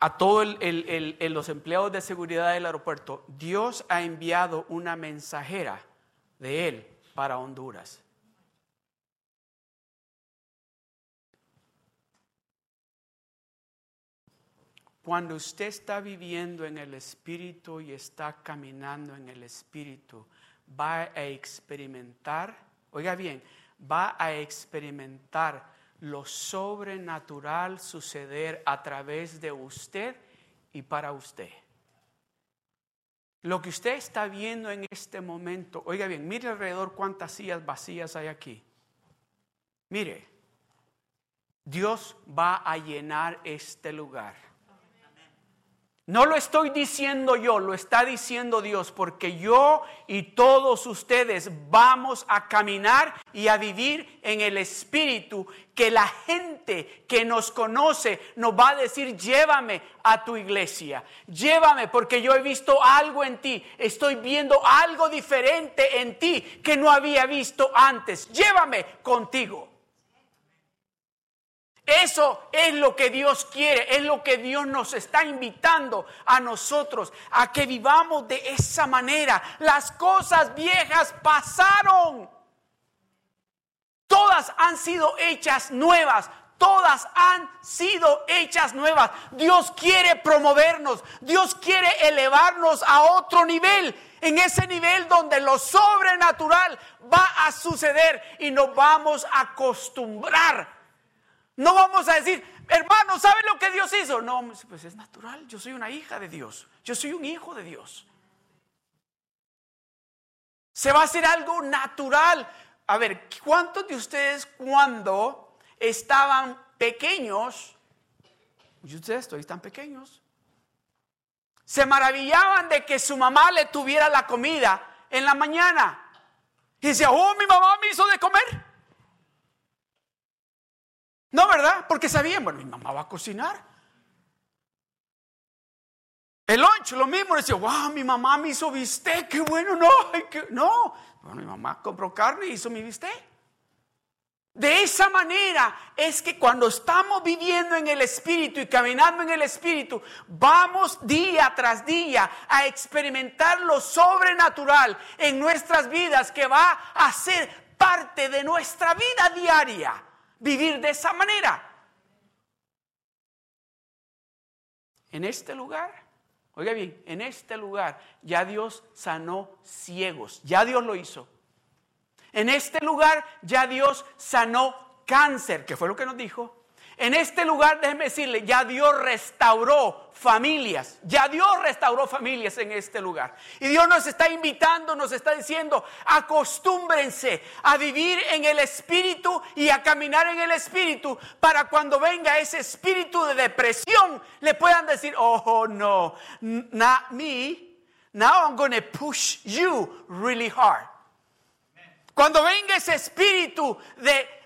a todos los empleados de seguridad del aeropuerto, Dios ha enviado una mensajera de él para Honduras. Cuando usted está viviendo en el Espíritu y está caminando en el Espíritu, va a experimentar, oiga bien, va a experimentar lo sobrenatural suceder a través de usted y para usted. Lo que usted está viendo en este momento, oiga bien, mire alrededor cuántas sillas vacías hay aquí. Mire, Dios va a llenar este lugar. No lo estoy diciendo yo, lo está diciendo Dios, porque yo y todos ustedes vamos a caminar y a vivir en el Espíritu, que la gente que nos conoce nos va a decir, llévame a tu iglesia, llévame porque yo he visto algo en ti, estoy viendo algo diferente en ti que no había visto antes, llévame contigo. Eso es lo que Dios quiere, es lo que Dios nos está invitando a nosotros, a que vivamos de esa manera. Las cosas viejas pasaron. Todas han sido hechas nuevas. Todas han sido hechas nuevas. Dios quiere promovernos. Dios quiere elevarnos a otro nivel. En ese nivel donde lo sobrenatural va a suceder y nos vamos a acostumbrar no vamos a decir, hermano, ¿sabe lo que Dios hizo? No, pues es natural, yo soy una hija de Dios, yo soy un hijo de Dios. Se va a hacer algo natural. A ver, ¿cuántos de ustedes cuando estaban pequeños, y ustedes todavía están pequeños, se maravillaban de que su mamá le tuviera la comida en la mañana? Y decía, oh, mi mamá me hizo de comer. No, ¿verdad? Porque sabían, bueno, mi mamá va a cocinar. El lunch, lo mismo, decía, wow, mi mamá me hizo bistec, qué bueno, no, no. Bueno, mi mamá compró carne y hizo mi bistec. De esa manera es que cuando estamos viviendo en el Espíritu y caminando en el Espíritu, vamos día tras día a experimentar lo sobrenatural en nuestras vidas que va a ser parte de nuestra vida diaria vivir de esa manera. En este lugar, oiga bien, en este lugar ya Dios sanó ciegos, ya Dios lo hizo. En este lugar ya Dios sanó cáncer, que fue lo que nos dijo. En este lugar, déjeme decirle, ya Dios restauró familias, ya Dios restauró familias en este lugar. Y Dios nos está invitando, nos está diciendo, acostúmbrense a vivir en el Espíritu y a caminar en el Espíritu para cuando venga ese espíritu de depresión, le puedan decir, oh no, not me, now I'm going to push you really hard. Cuando venga ese espíritu de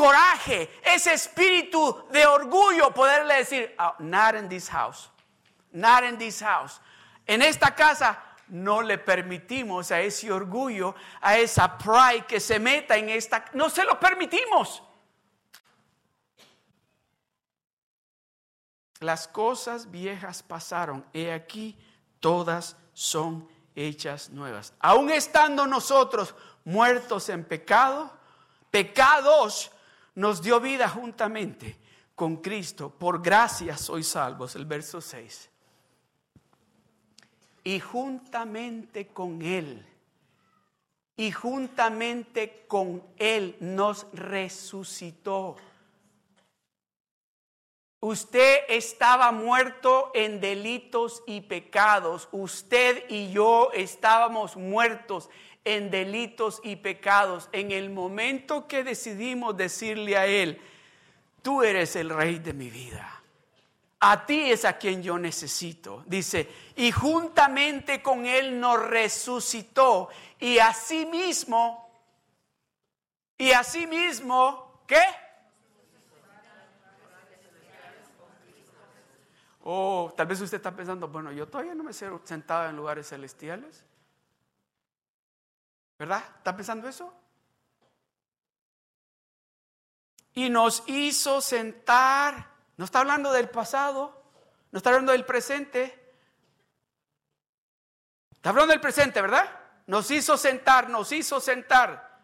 coraje, ese espíritu de orgullo, poderle decir, oh, not in this house, not in this house. En esta casa no le permitimos a ese orgullo, a esa pride que se meta en esta, no se lo permitimos. Las cosas viejas pasaron, he aquí, todas son hechas nuevas. Aún estando nosotros muertos en pecado, pecados, nos dio vida juntamente con Cristo. Por gracia sois salvos, el verso 6. Y juntamente con Él, y juntamente con Él nos resucitó. Usted estaba muerto en delitos y pecados. Usted y yo estábamos muertos en delitos y pecados. En el momento que decidimos decirle a Él, tú eres el rey de mi vida. A ti es a quien yo necesito. Dice, y juntamente con Él nos resucitó. Y asimismo, y asimismo, ¿qué? O tal vez usted está pensando, bueno, yo todavía no me he sentado en lugares celestiales. ¿Verdad? ¿Está pensando eso? Y nos hizo sentar. No está hablando del pasado, no está hablando del presente. Está hablando del presente, ¿verdad? Nos hizo sentar, nos hizo sentar.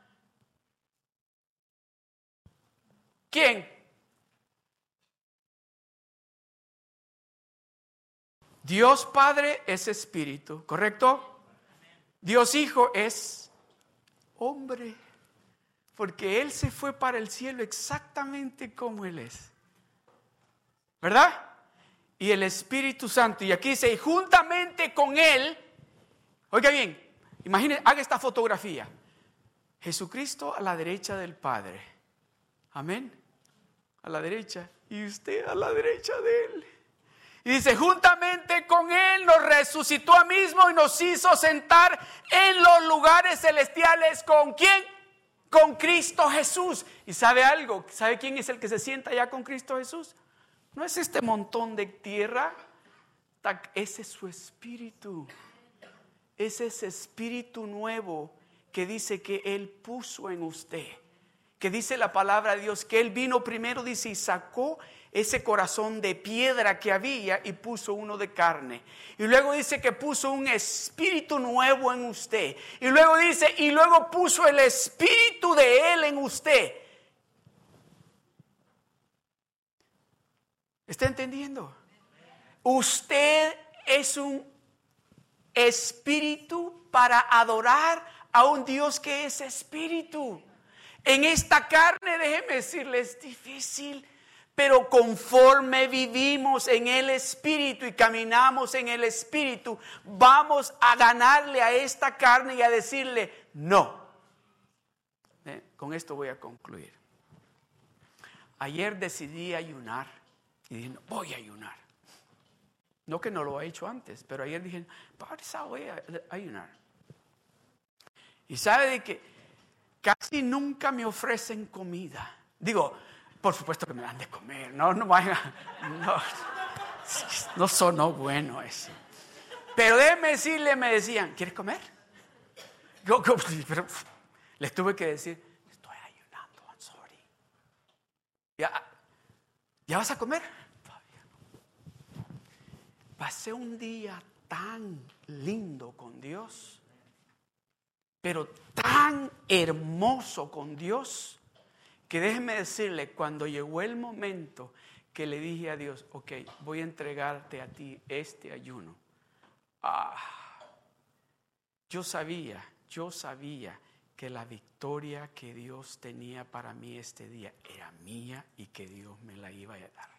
¿Quién? Dios Padre es espíritu, ¿correcto? Dios Hijo es hombre, porque Él se fue para el cielo exactamente como Él es. ¿Verdad? Y el Espíritu Santo, y aquí dice, juntamente con Él, oiga bien, imagine, haga esta fotografía. Jesucristo a la derecha del Padre. Amén. A la derecha. Y usted a la derecha de Él. Y dice, juntamente con Él nos resucitó a mismo y nos hizo sentar en los lugares celestiales. ¿Con quién? Con Cristo Jesús. ¿Y sabe algo? ¿Sabe quién es el que se sienta ya con Cristo Jesús? No es este montón de tierra. Ese es su espíritu. Es ese espíritu nuevo que dice que Él puso en usted. Que dice la palabra de Dios que Él vino primero, dice, y sacó ese corazón de piedra que había y puso uno de carne. Y luego dice que puso un espíritu nuevo en usted. Y luego dice, y luego puso el espíritu de Él en usted. ¿Está entendiendo? Usted es un espíritu para adorar a un Dios que es espíritu. En esta carne, déjeme decirle, es difícil pero conforme vivimos en el Espíritu y caminamos en el Espíritu, vamos a ganarle a esta carne y a decirle no. Eh, con esto voy a concluir. Ayer decidí ayunar y dije, voy a ayunar. No que no lo he hecho antes, pero ayer dije, voy a ayunar. Y sabe de que casi nunca me ofrecen comida. Digo, por supuesto que me dan de comer, no, no vaya, no, no sonó bueno eso. Pero déjeme decirle, me decían, ¿quieres comer? Yo, pero les tuve que decir, estoy ayunando, I'm sorry. ¿Ya, ¿Ya vas a comer? Pasé un día tan lindo con Dios, pero tan hermoso con Dios que déjeme decirle, cuando llegó el momento que le dije a Dios, ok, voy a entregarte a ti este ayuno. Ah, yo sabía, yo sabía que la victoria que Dios tenía para mí este día era mía y que Dios me la iba a dar.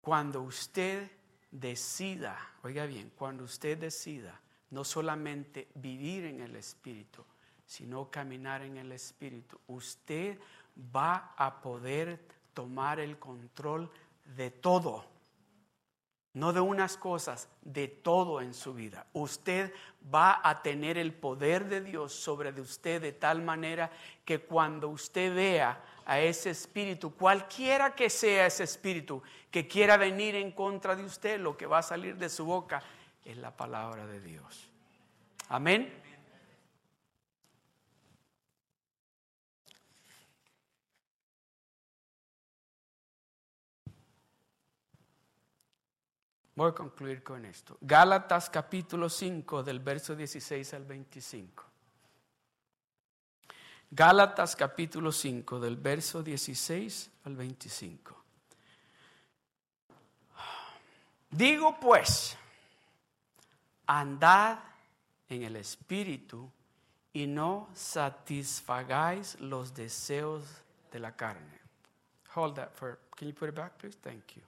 Cuando usted decida, oiga bien, cuando usted decida no solamente vivir en el Espíritu, sino caminar en el Espíritu, usted va a poder tomar el control de todo. No de unas cosas, de todo en su vida. Usted va a tener el poder de Dios sobre de usted de tal manera que cuando usted vea a ese espíritu, cualquiera que sea ese espíritu que quiera venir en contra de usted, lo que va a salir de su boca es la palabra de Dios. Amén. Voy a concluir con esto. Gálatas capítulo 5 del verso 16 al 25. Gálatas capítulo 5 del verso 16 al 25. Digo pues, andad en el espíritu y no satisfagáis los deseos de la carne. Hold that for, can you put it back, please? Thank you.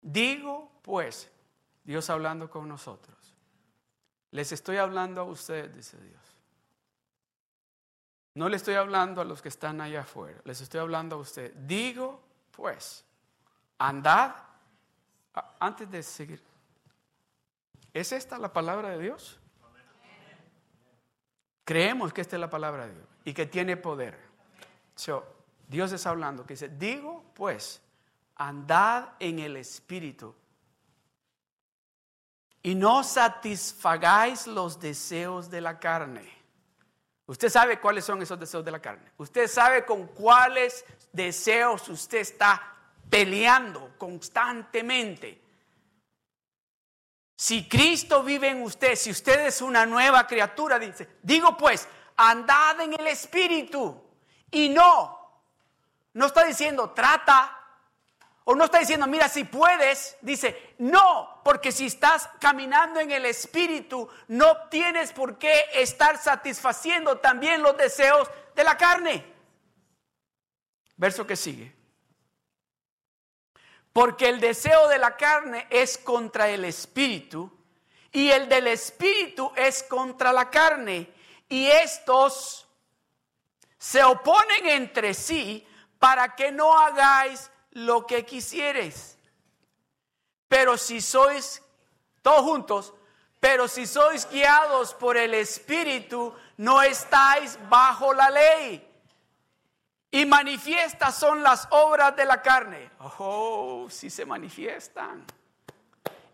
Digo, pues, Dios hablando con nosotros. Les estoy hablando a ustedes, dice Dios. No le estoy hablando a los que están allá afuera, les estoy hablando a ustedes. Digo, pues, andad, antes de seguir, ¿es esta la palabra de Dios? Creemos que esta es la palabra de Dios y que tiene poder. Dios está hablando, que dice, digo, pues, andad en el Espíritu y no satisfagáis los deseos de la carne. Usted sabe cuáles son esos deseos de la carne. Usted sabe con cuáles deseos usted está peleando constantemente. Si Cristo vive en usted, si usted es una nueva criatura, dice, digo pues, andad en el Espíritu y no, no está diciendo trata o no está diciendo, mira, si puedes, dice, no, porque si estás caminando en el Espíritu, no tienes por qué estar satisfaciendo también los deseos de la carne. Verso que sigue. Porque el deseo de la carne es contra el Espíritu y el del Espíritu es contra la carne. Y estos se oponen entre sí para que no hagáis lo que quisieres. Pero si sois, todos juntos, pero si sois guiados por el Espíritu, no estáis bajo la ley. Y manifiestas son las obras de la carne. Oh, si se manifiestan.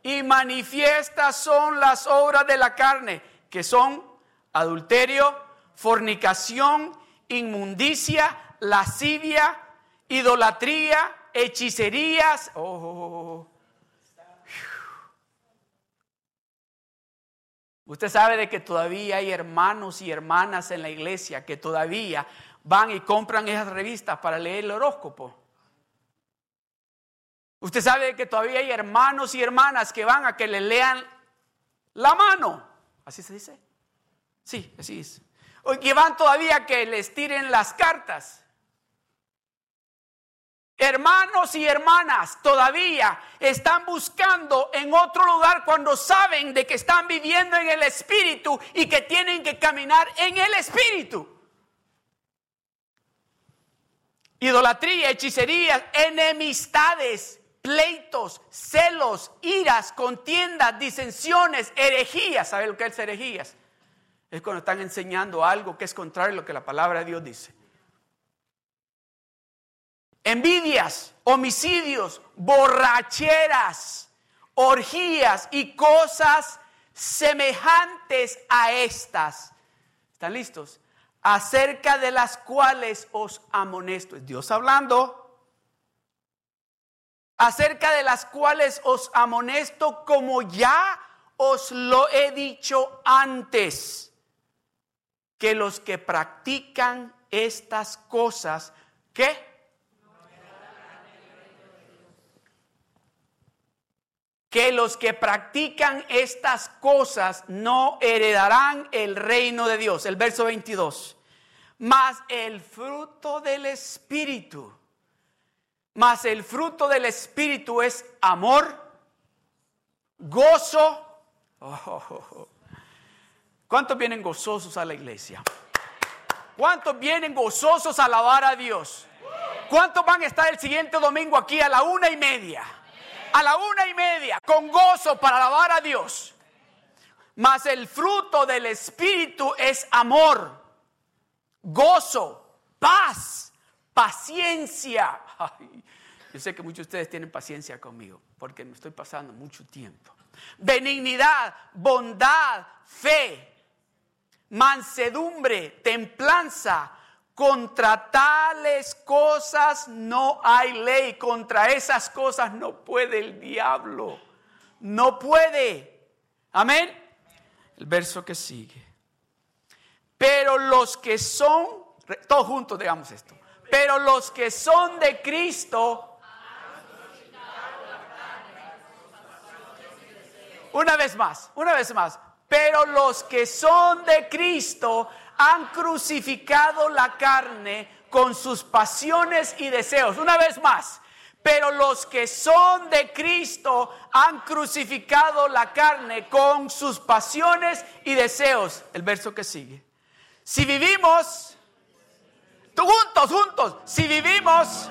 Y manifiestas son las obras de la carne, que son adulterio, fornicación, inmundicia, lascivia, idolatría, hechicerías. Oh. Usted sabe de que todavía hay hermanos y hermanas en la iglesia que todavía van y compran esas revistas para leer el horóscopo. Usted sabe de que todavía hay hermanos y hermanas que van a que le lean la mano. ¿Así se dice? Sí, así es. O que van todavía a que les tiren las cartas. Hermanos y hermanas todavía están buscando en otro lugar cuando saben de que están viviendo en el Espíritu y que tienen que caminar en el Espíritu. Idolatría, hechicerías, enemistades, pleitos, celos, iras, contiendas, disensiones, herejías. ¿Sabe lo que es herejías? Es cuando están enseñando algo que es contrario a lo que la palabra de Dios dice envidias, homicidios, borracheras, orgías y cosas semejantes a estas. ¿Están listos? Acerca de las cuales os amonesto. Dios hablando. Acerca de las cuales os amonesto como ya os lo he dicho antes. Que los que practican estas cosas, ¿qué? Que los que practican estas cosas no heredarán el reino de Dios. El verso 22. Mas el fruto del Espíritu, mas el fruto del Espíritu es amor, gozo. ¿Cuántos vienen gozosos a la iglesia? ¿Cuántos vienen gozosos a alabar a Dios? ¿Cuántos van a estar el siguiente domingo aquí a la una y media? A la una y media con gozo para alabar a Dios. Mas el fruto del Espíritu es amor, gozo, paz, paciencia. yo sé que muchos de ustedes tienen paciencia conmigo porque me estoy pasando mucho tiempo. Benignidad, bondad, fe, mansedumbre, templanza contra tales cosas no hay ley, contra esas cosas no puede el diablo, no puede. Amén. El verso que sigue. Pero los que son, todos juntos digamos esto, pero los que son de Cristo, una vez más, una vez más, pero los que son de Cristo han crucificado la carne con sus pasiones y deseos. Una vez más, pero los que son de Cristo han crucificado la carne con sus pasiones y deseos. El verso que sigue. Si vivimos, juntos, juntos, si vivimos